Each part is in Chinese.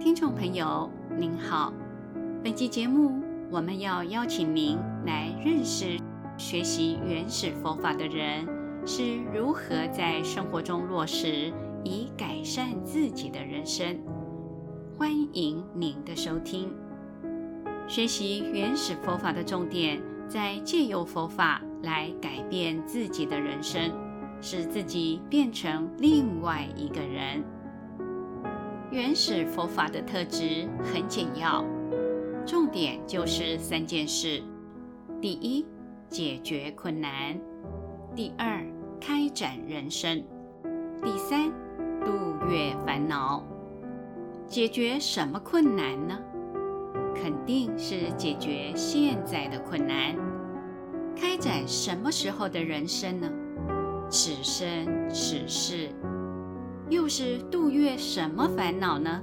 听众朋友您好，本期节目我们要邀请您来认识学习原始佛法的人是如何在生活中落实，以改善自己的人生。欢迎您的收听。学习原始佛法的重点，在借由佛法来改变自己的人生，使自己变成另外一个人。原始佛法的特质很简要，重点就是三件事：第一，解决困难；第二，开展人生；第三，度越烦恼。解决什么困难呢？肯定是解决现在的困难。开展什么时候的人生呢？此生此世。又是度越什么烦恼呢？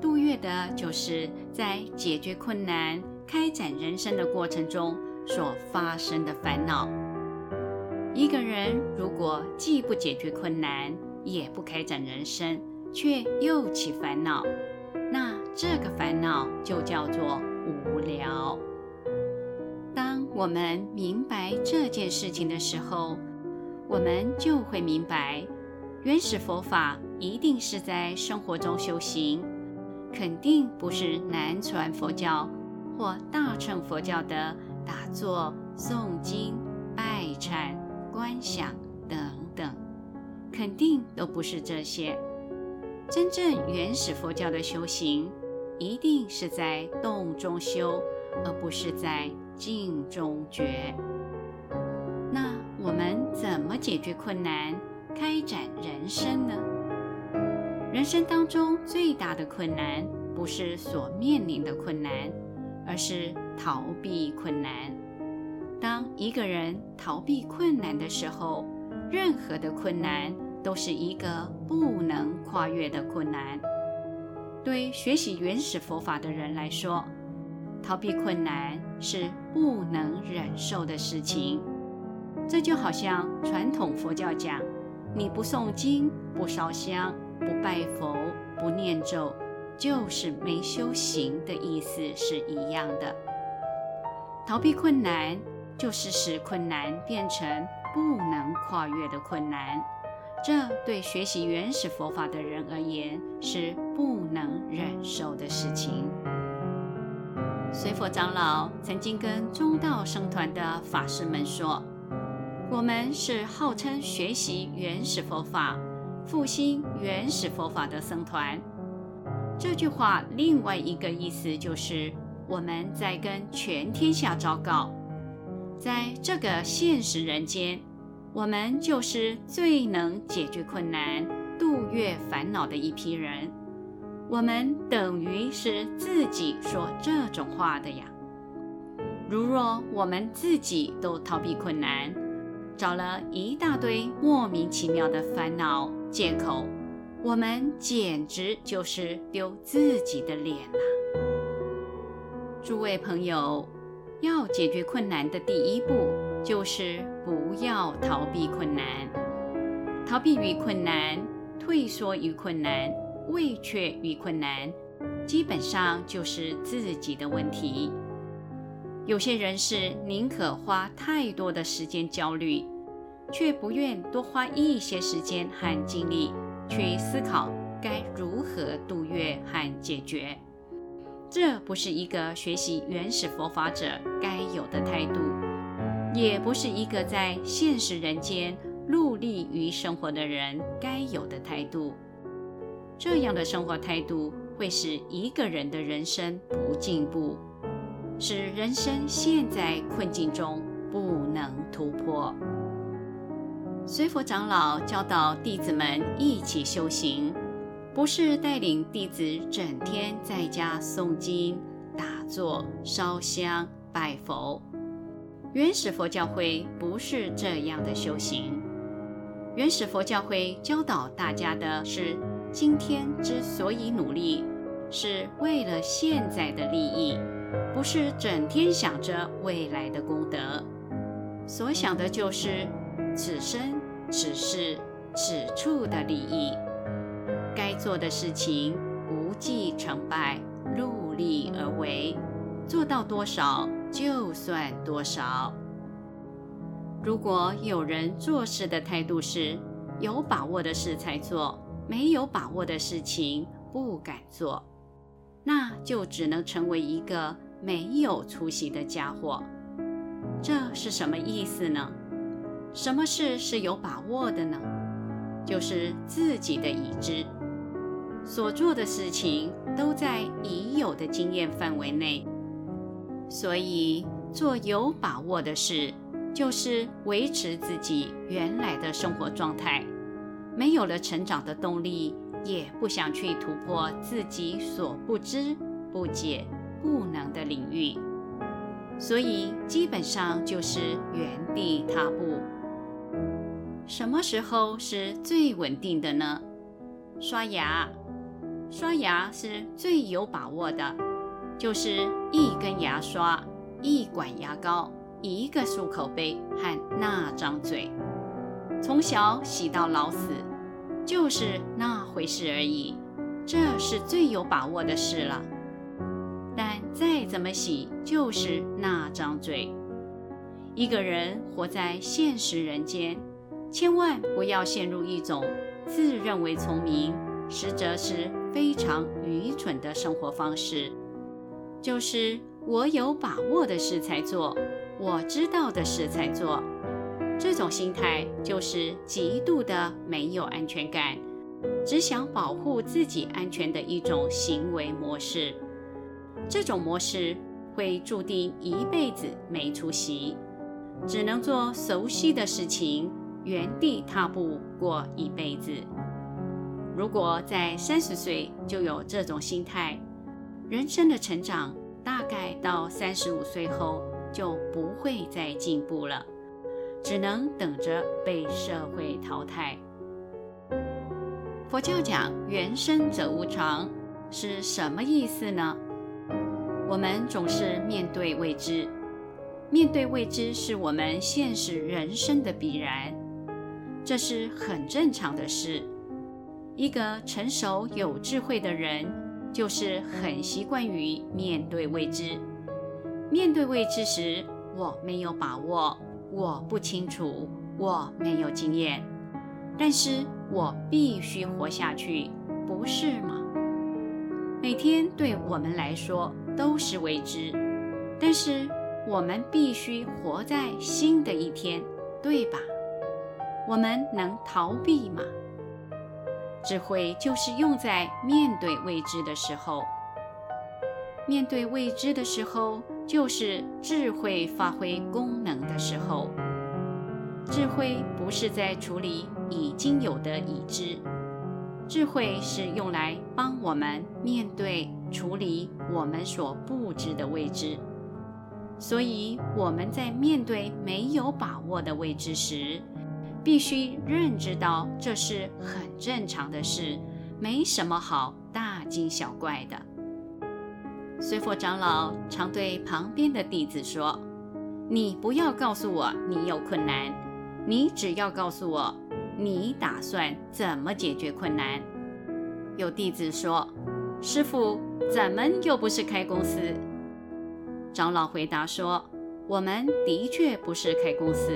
度越的就是在解决困难、开展人生的过程中所发生的烦恼。一个人如果既不解决困难，也不开展人生，却又起烦恼，那这个烦恼就叫做无聊。当我们明白这件事情的时候，我们就会明白。原始佛法一定是在生活中修行，肯定不是南传佛教或大乘佛教的打坐、诵经、拜忏、观想等等，肯定都不是这些。真正原始佛教的修行，一定是在动中修，而不是在静中觉。那我们怎么解决困难？开展人生呢？人生当中最大的困难，不是所面临的困难，而是逃避困难。当一个人逃避困难的时候，任何的困难都是一个不能跨越的困难。对学习原始佛法的人来说，逃避困难是不能忍受的事情。这就好像传统佛教讲。你不诵经、不烧香、不拜佛、不念咒，就是没修行的意思是一样的。逃避困难，就是使困难变成不能跨越的困难。这对学习原始佛法的人而言是不能忍受的事情。随佛长老曾经跟中道僧团的法师们说。我们是号称学习原始佛法、复兴原始佛法的僧团。这句话另外一个意思就是，我们在跟全天下昭告，在这个现实人间，我们就是最能解决困难、度越烦恼的一批人。我们等于是自己说这种话的呀。如若我们自己都逃避困难，找了一大堆莫名其妙的烦恼借口，我们简直就是丢自己的脸呐！诸位朋友，要解决困难的第一步就是不要逃避困难。逃避于困难，退缩于困难，畏却于困难，基本上就是自己的问题。有些人是宁可花太多的时间焦虑，却不愿多花一些时间和精力去思考该如何度越和解决。这不是一个学习原始佛法者该有的态度，也不是一个在现实人间努力于生活的人该有的态度。这样的生活态度会使一个人的人生不进步。使人生陷在困境中，不能突破。随佛长老教导弟子们一起修行，不是带领弟子整天在家诵经、打坐、烧香、拜佛。原始佛教会不是这样的修行。原始佛教会教导大家的是：今天之所以努力，是为了现在的利益。不是整天想着未来的功德，所想的就是此生、此世、此处的利益。该做的事情不计成败，努力而为，做到多少就算多少。如果有人做事的态度是有把握的事才做，没有把握的事情不敢做，那就只能成为一个没有出息的家伙。这是什么意思呢？什么事是有把握的呢？就是自己的已知，所做的事情都在已有的经验范围内，所以做有把握的事，就是维持自己原来的生活状态，没有了成长的动力，也不想去突破自己所不知、不解、不能的领域，所以基本上就是原地踏步。什么时候是最稳定的呢？刷牙，刷牙是最有把握的，就是一根牙刷、一管牙膏、一个漱口杯和那张嘴，从小洗到老死，就是那回事而已。这是最有把握的事了。但再怎么洗，就是那张嘴。一个人活在现实人间。千万不要陷入一种自认为聪明，实则是非常愚蠢的生活方式，就是我有把握的事才做，我知道的事才做。这种心态就是极度的没有安全感，只想保护自己安全的一种行为模式。这种模式会注定一辈子没出息，只能做熟悉的事情。原地踏步过一辈子。如果在三十岁就有这种心态，人生的成长大概到三十五岁后就不会再进步了，只能等着被社会淘汰。佛教讲“缘生则无常”是什么意思呢？我们总是面对未知，面对未知是我们现实人生的必然。这是很正常的事。一个成熟有智慧的人，就是很习惯于面对未知。面对未知时，我没有把握，我不清楚，我没有经验，但是我必须活下去，不是吗？每天对我们来说都是未知，但是我们必须活在新的一天，对吧？我们能逃避吗？智慧就是用在面对未知的时候。面对未知的时候，就是智慧发挥功能的时候。智慧不是在处理已经有的已知，智慧是用来帮我们面对、处理我们所不知的未知。所以我们在面对没有把握的未知时，必须认知到这是很正常的事，没什么好大惊小怪的。随佛长老常对旁边的弟子说：“你不要告诉我你有困难，你只要告诉我你打算怎么解决困难。”有弟子说：“师傅，咱们又不是开公司。”长老回答说：“我们的确不是开公司，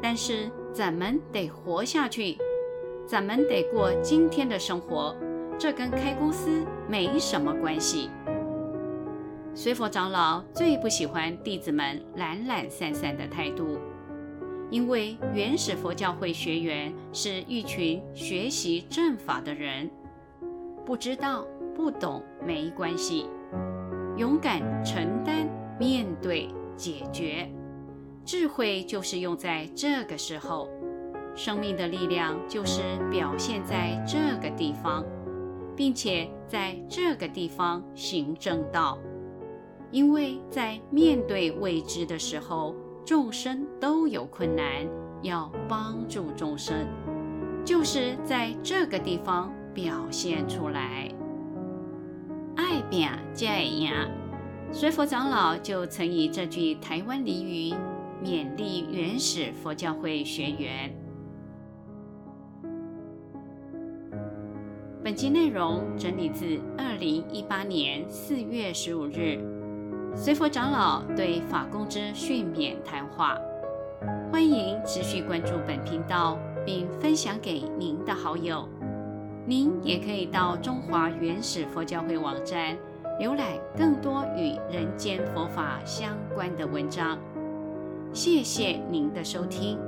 但是。”咱们得活下去，咱们得过今天的生活，这跟开公司没什么关系。随佛长老最不喜欢弟子们懒懒散散的态度，因为原始佛教会学员是一群学习正法的人，不知道不懂没关系，勇敢承担、面对、解决。智慧就是用在这个时候，生命的力量就是表现在这个地方，并且在这个地方行正道。因为在面对未知的时候，众生都有困难，要帮助众生，就是在这个地方表现出来。爱拼才会赢，随佛长老就曾以这句台湾俚语。勉励原始佛教会学员，本集内容整理自二零一八年四月十五日随佛长老对法公之训勉谈话。欢迎持续关注本频道，并分享给您的好友。您也可以到中华原始佛教会网站浏览更多与人间佛法相关的文章。谢谢您的收听。